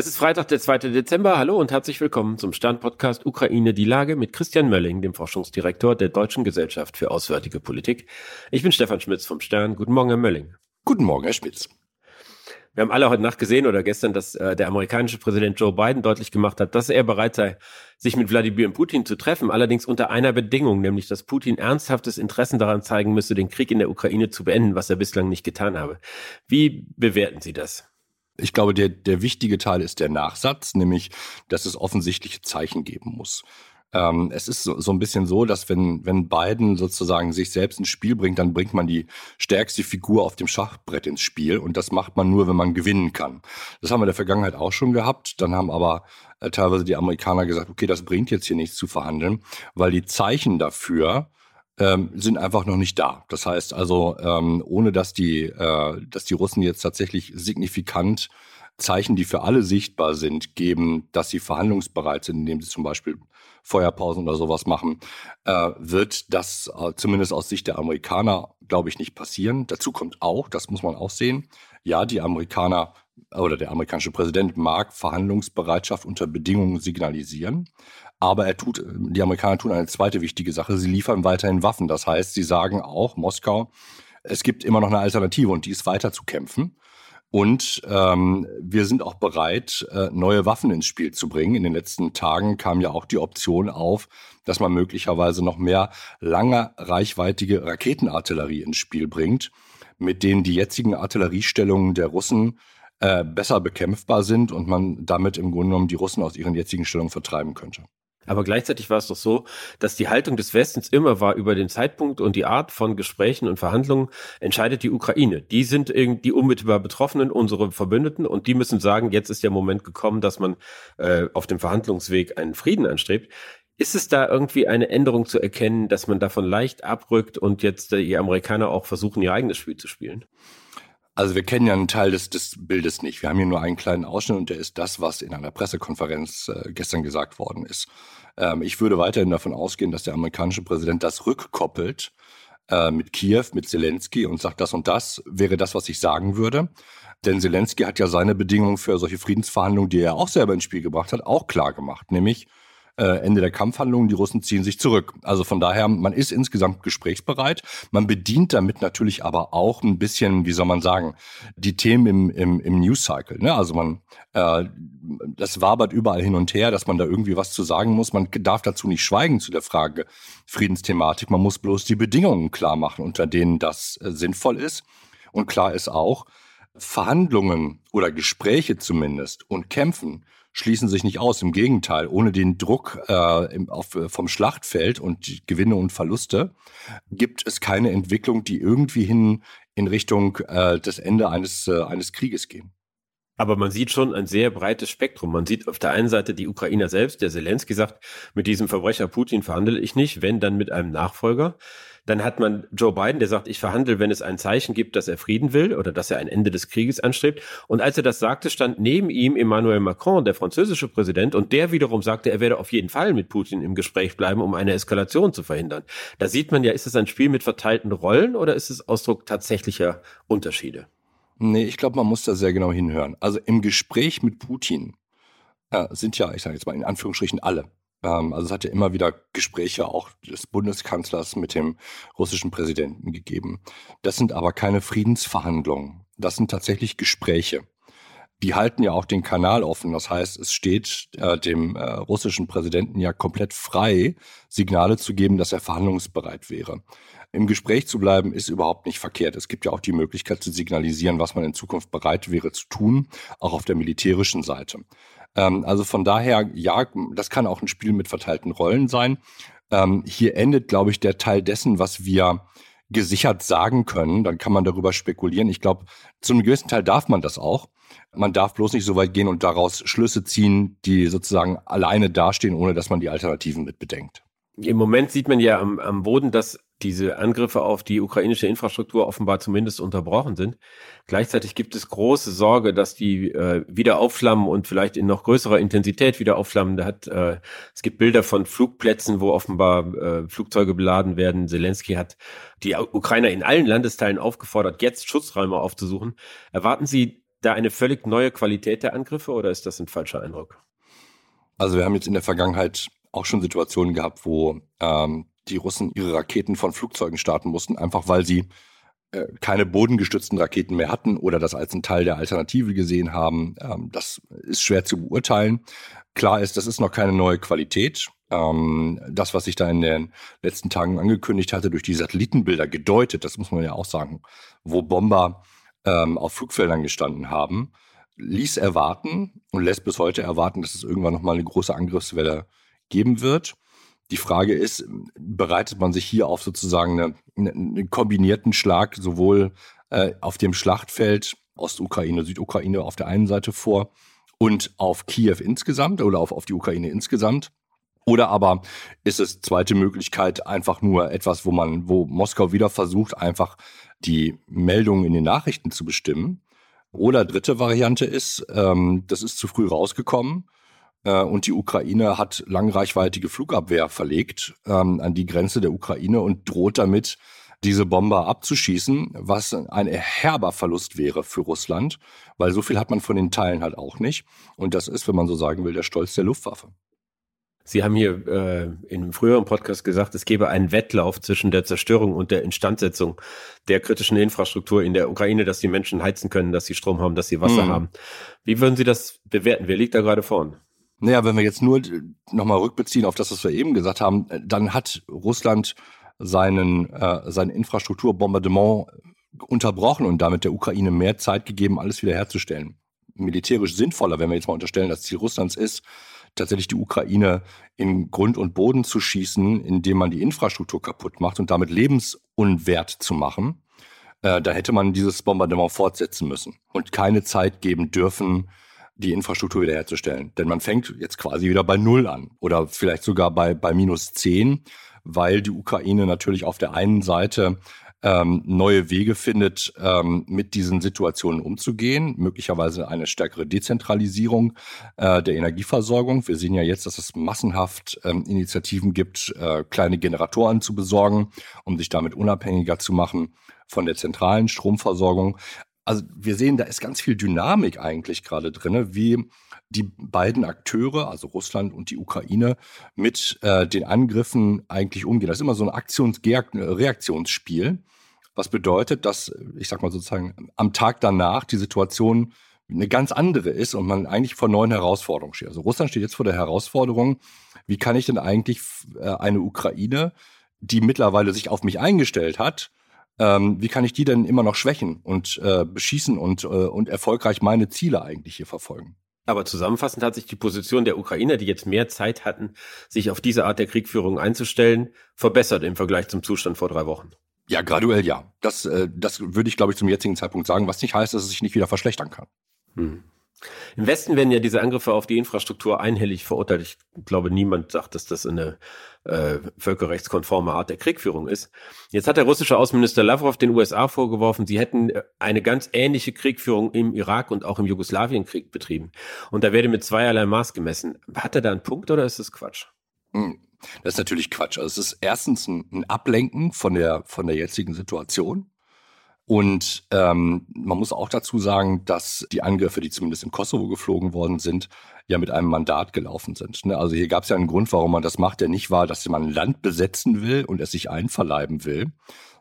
Es ist Freitag, der 2. Dezember. Hallo und herzlich willkommen zum Stern-Podcast Ukraine die Lage mit Christian Mölling, dem Forschungsdirektor der Deutschen Gesellschaft für Auswärtige Politik. Ich bin Stefan Schmitz vom Stern. Guten Morgen, Herr Mölling. Guten Morgen, Herr Schmitz. Wir haben alle heute Nacht gesehen oder gestern, dass äh, der amerikanische Präsident Joe Biden deutlich gemacht hat, dass er bereit sei, sich mit Wladimir Putin zu treffen, allerdings unter einer Bedingung, nämlich dass Putin ernsthaftes Interesse daran zeigen müsse, den Krieg in der Ukraine zu beenden, was er bislang nicht getan habe. Wie bewerten Sie das? Ich glaube, der, der wichtige Teil ist der Nachsatz, nämlich, dass es offensichtliche Zeichen geben muss. Ähm, es ist so, so, ein bisschen so, dass wenn, wenn Biden sozusagen sich selbst ins Spiel bringt, dann bringt man die stärkste Figur auf dem Schachbrett ins Spiel. Und das macht man nur, wenn man gewinnen kann. Das haben wir in der Vergangenheit auch schon gehabt. Dann haben aber äh, teilweise die Amerikaner gesagt, okay, das bringt jetzt hier nichts zu verhandeln, weil die Zeichen dafür, ähm, sind einfach noch nicht da. Das heißt also, ähm, ohne dass die, äh, dass die Russen jetzt tatsächlich signifikant Zeichen, die für alle sichtbar sind, geben, dass sie verhandlungsbereit sind, indem sie zum Beispiel Feuerpausen oder sowas machen, äh, wird das äh, zumindest aus Sicht der Amerikaner, glaube ich, nicht passieren. Dazu kommt auch, das muss man auch sehen, ja, die Amerikaner oder der amerikanische Präsident mag Verhandlungsbereitschaft unter Bedingungen signalisieren. Aber er tut, die Amerikaner tun eine zweite wichtige Sache. Sie liefern weiterhin Waffen. Das heißt, sie sagen auch, Moskau, es gibt immer noch eine Alternative und die ist weiter zu kämpfen. Und ähm, wir sind auch bereit, äh, neue Waffen ins Spiel zu bringen. In den letzten Tagen kam ja auch die Option auf, dass man möglicherweise noch mehr lange reichweitige Raketenartillerie ins Spiel bringt, mit denen die jetzigen Artilleriestellungen der Russen äh, besser bekämpfbar sind und man damit im Grunde genommen die Russen aus ihren jetzigen Stellungen vertreiben könnte. Aber gleichzeitig war es doch so, dass die Haltung des Westens immer war, über den Zeitpunkt und die Art von Gesprächen und Verhandlungen entscheidet die Ukraine. Die sind die unmittelbar Betroffenen, unsere Verbündeten, und die müssen sagen, jetzt ist der Moment gekommen, dass man äh, auf dem Verhandlungsweg einen Frieden anstrebt. Ist es da irgendwie eine Änderung zu erkennen, dass man davon leicht abrückt und jetzt die Amerikaner auch versuchen, ihr eigenes Spiel zu spielen? Also wir kennen ja einen Teil des, des Bildes nicht. Wir haben hier nur einen kleinen Ausschnitt und der ist das, was in einer Pressekonferenz äh, gestern gesagt worden ist. Ähm, ich würde weiterhin davon ausgehen, dass der amerikanische Präsident das rückkoppelt äh, mit Kiew, mit Zelensky und sagt, das und das wäre das, was ich sagen würde. Denn Zelensky hat ja seine Bedingungen für solche Friedensverhandlungen, die er auch selber ins Spiel gebracht hat, auch klar gemacht. Nämlich, Ende der Kampfhandlungen, die Russen ziehen sich zurück. Also von daher, man ist insgesamt gesprächsbereit. Man bedient damit natürlich aber auch ein bisschen, wie soll man sagen, die Themen im, im, im News Cycle. Ne? Also man, äh, das wabert überall hin und her, dass man da irgendwie was zu sagen muss. Man darf dazu nicht schweigen zu der Frage Friedensthematik. Man muss bloß die Bedingungen klar machen, unter denen das äh, sinnvoll ist. Und klar ist auch, Verhandlungen oder Gespräche zumindest und Kämpfen schließen sich nicht aus. Im Gegenteil, ohne den Druck äh, auf, vom Schlachtfeld und Gewinne und Verluste gibt es keine Entwicklung, die irgendwie hin in Richtung äh, des Ende eines, äh, eines Krieges gehen. Aber man sieht schon ein sehr breites Spektrum. Man sieht auf der einen Seite die Ukrainer selbst, der Zelensky sagt, mit diesem Verbrecher Putin verhandle ich nicht, wenn dann mit einem Nachfolger. Dann hat man Joe Biden, der sagt, ich verhandle, wenn es ein Zeichen gibt, dass er Frieden will oder dass er ein Ende des Krieges anstrebt. Und als er das sagte, stand neben ihm Emmanuel Macron, der französische Präsident, und der wiederum sagte, er werde auf jeden Fall mit Putin im Gespräch bleiben, um eine Eskalation zu verhindern. Da sieht man ja, ist es ein Spiel mit verteilten Rollen oder ist es Ausdruck tatsächlicher Unterschiede? Nee, ich glaube, man muss da sehr genau hinhören. Also im Gespräch mit Putin äh, sind ja, ich sage jetzt mal in Anführungsstrichen alle. Ähm, also es hat ja immer wieder Gespräche auch des Bundeskanzlers mit dem russischen Präsidenten gegeben. Das sind aber keine Friedensverhandlungen. Das sind tatsächlich Gespräche. Die halten ja auch den Kanal offen. Das heißt, es steht äh, dem äh, russischen Präsidenten ja komplett frei, Signale zu geben, dass er verhandlungsbereit wäre. Im Gespräch zu bleiben ist überhaupt nicht verkehrt. Es gibt ja auch die Möglichkeit zu signalisieren, was man in Zukunft bereit wäre zu tun, auch auf der militärischen Seite. Ähm, also von daher, ja, das kann auch ein Spiel mit verteilten Rollen sein. Ähm, hier endet, glaube ich, der Teil dessen, was wir gesichert sagen können. Dann kann man darüber spekulieren. Ich glaube, zu einem gewissen Teil darf man das auch. Man darf bloß nicht so weit gehen und daraus Schlüsse ziehen, die sozusagen alleine dastehen, ohne dass man die Alternativen mit bedenkt. Im Moment sieht man ja am, am Boden, dass diese Angriffe auf die ukrainische Infrastruktur offenbar zumindest unterbrochen sind. Gleichzeitig gibt es große Sorge, dass die äh, wieder aufflammen und vielleicht in noch größerer Intensität wieder aufflammen. Da hat, äh, es gibt Bilder von Flugplätzen, wo offenbar äh, Flugzeuge beladen werden. Zelensky hat die Ukrainer in allen Landesteilen aufgefordert, jetzt Schutzräume aufzusuchen. Erwarten Sie da eine völlig neue Qualität der Angriffe oder ist das ein falscher Eindruck? Also wir haben jetzt in der Vergangenheit auch schon Situationen gehabt, wo ähm, die Russen ihre Raketen von Flugzeugen starten mussten, einfach weil sie äh, keine bodengestützten Raketen mehr hatten oder das als ein Teil der Alternative gesehen haben. Ähm, das ist schwer zu beurteilen. Klar ist, das ist noch keine neue Qualität. Ähm, das, was sich da in den letzten Tagen angekündigt hatte, durch die Satellitenbilder gedeutet, das muss man ja auch sagen, wo Bomber ähm, auf Flugfeldern gestanden haben, ließ erwarten und lässt bis heute erwarten, dass es irgendwann nochmal eine große Angriffswelle geben wird. Die Frage ist, bereitet man sich hier auf sozusagen eine, einen kombinierten Schlag sowohl äh, auf dem Schlachtfeld Ostukraine, Südukraine auf der einen Seite vor und auf Kiew insgesamt oder auf, auf die Ukraine insgesamt? Oder aber ist es zweite Möglichkeit einfach nur etwas, wo man, wo Moskau wieder versucht, einfach die Meldungen in den Nachrichten zu bestimmen? Oder dritte Variante ist, ähm, das ist zu früh rausgekommen und die Ukraine hat langreichweitige Flugabwehr verlegt ähm, an die Grenze der Ukraine und droht damit, diese Bomber abzuschießen, was ein herber Verlust wäre für Russland, weil so viel hat man von den Teilen halt auch nicht. Und das ist, wenn man so sagen will, der Stolz der Luftwaffe. Sie haben hier äh, in einem früheren Podcast gesagt, es gebe einen Wettlauf zwischen der Zerstörung und der Instandsetzung der kritischen Infrastruktur in der Ukraine, dass die Menschen heizen können, dass sie Strom haben, dass sie Wasser hm. haben. Wie würden Sie das bewerten? Wer liegt da gerade vorn? Naja, wenn wir jetzt nur nochmal rückbeziehen auf das, was wir eben gesagt haben, dann hat Russland seinen, äh, sein Infrastrukturbombardement unterbrochen und damit der Ukraine mehr Zeit gegeben, alles wiederherzustellen. Militärisch sinnvoller, wenn wir jetzt mal unterstellen, das Ziel Russlands ist, tatsächlich die Ukraine in Grund und Boden zu schießen, indem man die Infrastruktur kaputt macht und damit lebensunwert zu machen, äh, da hätte man dieses Bombardement fortsetzen müssen und keine Zeit geben dürfen, die Infrastruktur wiederherzustellen. Denn man fängt jetzt quasi wieder bei Null an oder vielleicht sogar bei, bei minus zehn, weil die Ukraine natürlich auf der einen Seite ähm, neue Wege findet, ähm, mit diesen Situationen umzugehen, möglicherweise eine stärkere Dezentralisierung äh, der Energieversorgung. Wir sehen ja jetzt, dass es massenhaft ähm, Initiativen gibt, äh, kleine Generatoren zu besorgen, um sich damit unabhängiger zu machen von der zentralen Stromversorgung also wir sehen, da ist ganz viel Dynamik eigentlich gerade drin, wie die beiden Akteure, also Russland und die Ukraine, mit äh, den Angriffen eigentlich umgehen. Das ist immer so ein Aktions-Reaktionsspiel, was bedeutet, dass, ich sag mal sozusagen, am Tag danach die Situation eine ganz andere ist und man eigentlich vor neuen Herausforderungen steht. Also Russland steht jetzt vor der Herausforderung, wie kann ich denn eigentlich äh, eine Ukraine, die mittlerweile sich auf mich eingestellt hat, ähm, wie kann ich die denn immer noch schwächen und äh, beschießen und, äh, und erfolgreich meine Ziele eigentlich hier verfolgen? Aber zusammenfassend hat sich die Position der Ukrainer, die jetzt mehr Zeit hatten, sich auf diese Art der Kriegführung einzustellen, verbessert im Vergleich zum Zustand vor drei Wochen. Ja, graduell ja. Das, äh, das würde ich, glaube ich, zum jetzigen Zeitpunkt sagen, was nicht heißt, dass es sich nicht wieder verschlechtern kann. Hm. Im Westen werden ja diese Angriffe auf die Infrastruktur einhellig verurteilt. Ich glaube, niemand sagt, dass das eine äh, völkerrechtskonforme Art der Kriegführung ist. Jetzt hat der russische Außenminister Lavrov den USA vorgeworfen, sie hätten äh, eine ganz ähnliche Kriegführung im Irak und auch im Jugoslawienkrieg betrieben. Und da werde mit zweierlei Maß gemessen. Hat er da einen Punkt oder ist das Quatsch? Hm, das ist natürlich Quatsch. Also es ist erstens ein Ablenken von der, von der jetzigen Situation. Und ähm, man muss auch dazu sagen, dass die Angriffe, die zumindest im Kosovo geflogen worden sind, ja mit einem Mandat gelaufen sind. Ne? Also hier gab es ja einen Grund, warum man das macht, der nicht war, dass man ein Land besetzen will und es sich einverleiben will,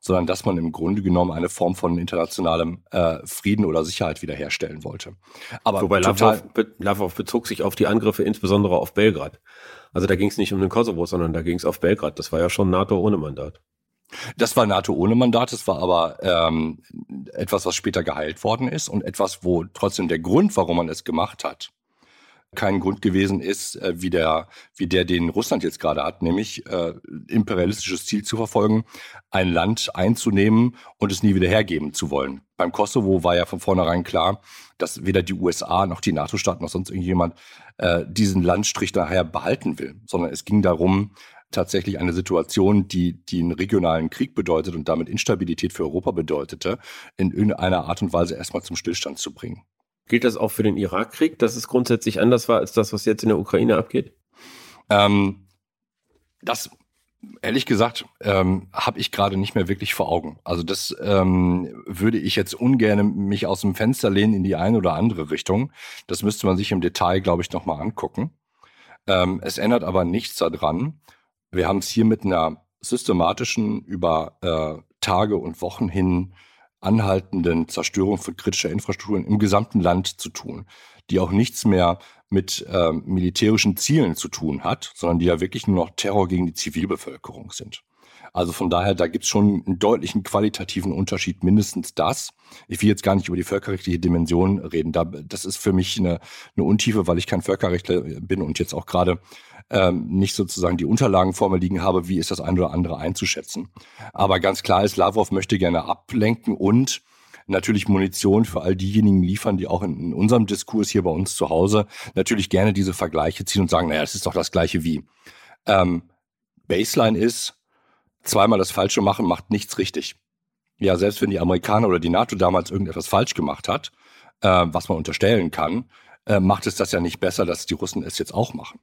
sondern dass man im Grunde genommen eine Form von internationalem äh, Frieden oder Sicherheit wiederherstellen wollte. Aber Wobei Lavrov, Lavrov bezog sich auf die Angriffe insbesondere auf Belgrad. Also da ging es nicht um den Kosovo, sondern da ging es auf Belgrad. Das war ja schon NATO ohne Mandat. Das war NATO ohne Mandat, das war aber ähm, etwas, was später geheilt worden ist und etwas, wo trotzdem der Grund, warum man es gemacht hat, kein Grund gewesen ist, äh, wie der, wie der, den Russland jetzt gerade hat, nämlich äh, imperialistisches Ziel zu verfolgen, ein Land einzunehmen und es nie wieder hergeben zu wollen. Beim Kosovo war ja von vornherein klar, dass weder die USA noch die NATO-Staaten noch sonst irgendjemand äh, diesen Landstrich daher behalten will, sondern es ging darum, tatsächlich eine Situation, die, die einen regionalen Krieg bedeutet und damit Instabilität für Europa bedeutete, in irgendeiner Art und Weise erstmal zum Stillstand zu bringen. Gilt das auch für den Irakkrieg, dass es grundsätzlich anders war als das, was jetzt in der Ukraine abgeht? Ähm, das Ehrlich gesagt, ähm, habe ich gerade nicht mehr wirklich vor Augen. Also das ähm, würde ich jetzt ungern mich aus dem Fenster lehnen in die eine oder andere Richtung. Das müsste man sich im Detail, glaube ich, nochmal angucken. Ähm, es ändert aber nichts daran. Wir haben es hier mit einer systematischen, über äh, Tage und Wochen hin anhaltenden Zerstörung von kritischer Infrastrukturen im gesamten Land zu tun, die auch nichts mehr mit äh, militärischen Zielen zu tun hat, sondern die ja wirklich nur noch Terror gegen die Zivilbevölkerung sind. Also von daher, da gibt es schon einen deutlichen qualitativen Unterschied, mindestens das. Ich will jetzt gar nicht über die völkerrechtliche Dimension reden. Da, das ist für mich eine, eine Untiefe, weil ich kein Völkerrechtler bin und jetzt auch gerade ähm, nicht sozusagen die Unterlagen vor mir liegen habe, wie ist das eine oder andere einzuschätzen. Aber ganz klar ist, Lavrov möchte gerne ablenken und natürlich Munition für all diejenigen liefern, die auch in, in, unserem Diskurs hier bei uns zu Hause natürlich gerne diese Vergleiche ziehen und sagen, naja, das ist doch das gleiche wie. Ähm, Baseline ist, zweimal das Falsche machen macht nichts richtig. Ja, selbst wenn die Amerikaner oder die NATO damals irgendetwas falsch gemacht hat, äh, was man unterstellen kann, äh, macht es das ja nicht besser, dass die Russen es jetzt auch machen.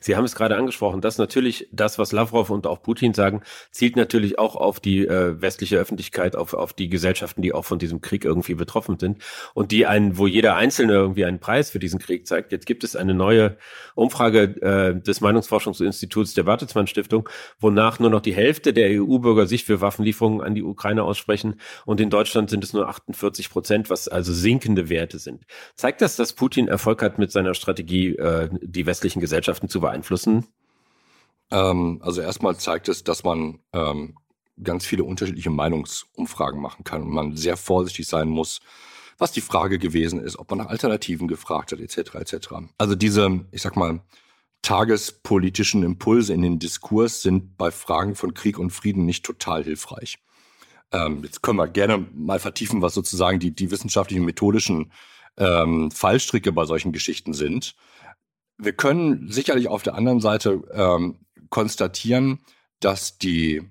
Sie haben es gerade angesprochen, dass natürlich das, was Lavrov und auch Putin sagen, zielt natürlich auch auf die äh, westliche Öffentlichkeit, auf, auf die Gesellschaften, die auch von diesem Krieg irgendwie betroffen sind und die einen, wo jeder Einzelne irgendwie einen Preis für diesen Krieg zeigt. Jetzt gibt es eine neue Umfrage äh, des Meinungsforschungsinstituts der Bertelsmann Stiftung, wonach nur noch die Hälfte der EU-Bürger sich für Waffenlieferungen an die Ukraine aussprechen und in Deutschland sind es nur 48 Prozent, was also sinkende Werte sind. Zeigt das, dass Putin Erfolg hat mit seiner Strategie, äh, die westlichen Gesellschaften zu beeinflussen? Ähm, also erstmal zeigt es, dass man ähm, ganz viele unterschiedliche Meinungsumfragen machen kann und man sehr vorsichtig sein muss, was die Frage gewesen ist, ob man nach Alternativen gefragt hat, etc. etc. Also diese, ich sag mal, tagespolitischen Impulse in den Diskurs sind bei Fragen von Krieg und Frieden nicht total hilfreich. Ähm, jetzt können wir gerne mal vertiefen, was sozusagen die, die wissenschaftlichen, methodischen ähm, Fallstricke bei solchen Geschichten sind. Wir können sicherlich auf der anderen Seite ähm, konstatieren, dass die,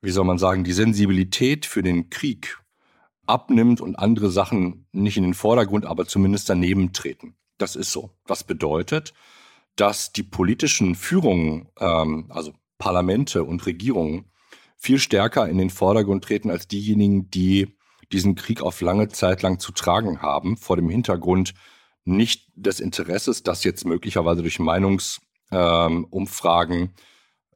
wie soll man sagen, die Sensibilität für den Krieg abnimmt und andere Sachen nicht in den Vordergrund, aber zumindest daneben treten. Das ist so. Was bedeutet, dass die politischen Führungen, ähm, also Parlamente und Regierungen, viel stärker in den Vordergrund treten als diejenigen, die diesen Krieg auf lange Zeit lang zu tragen haben, vor dem Hintergrund nicht des Interesses, das jetzt möglicherweise durch Meinungsumfragen ähm,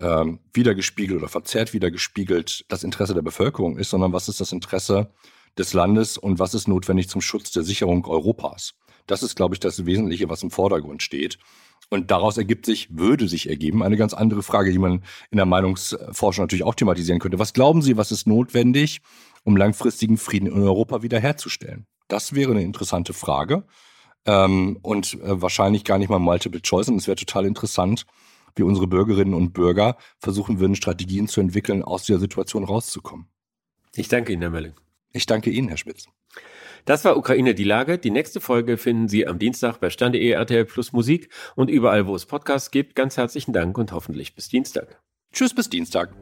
ähm, wiedergespiegelt oder verzerrt wiedergespiegelt das Interesse der Bevölkerung ist, sondern was ist das Interesse des Landes und was ist notwendig zum Schutz der Sicherung Europas. Das ist, glaube ich, das Wesentliche, was im Vordergrund steht. Und daraus ergibt sich, würde sich ergeben, eine ganz andere Frage, die man in der Meinungsforschung natürlich auch thematisieren könnte. Was glauben Sie, was ist notwendig, um langfristigen Frieden in Europa wiederherzustellen? Das wäre eine interessante Frage. Ähm, und äh, wahrscheinlich gar nicht mal Multiple Choice. Und es wäre total interessant, wie unsere Bürgerinnen und Bürger versuchen würden, Strategien zu entwickeln, aus dieser Situation rauszukommen. Ich danke Ihnen, Herr Melling. Ich danke Ihnen, Herr Spitz. Das war Ukraine die Lage. Die nächste Folge finden Sie am Dienstag bei Stande.de RTL Plus Musik und überall, wo es Podcasts gibt. Ganz herzlichen Dank und hoffentlich bis Dienstag. Tschüss bis Dienstag.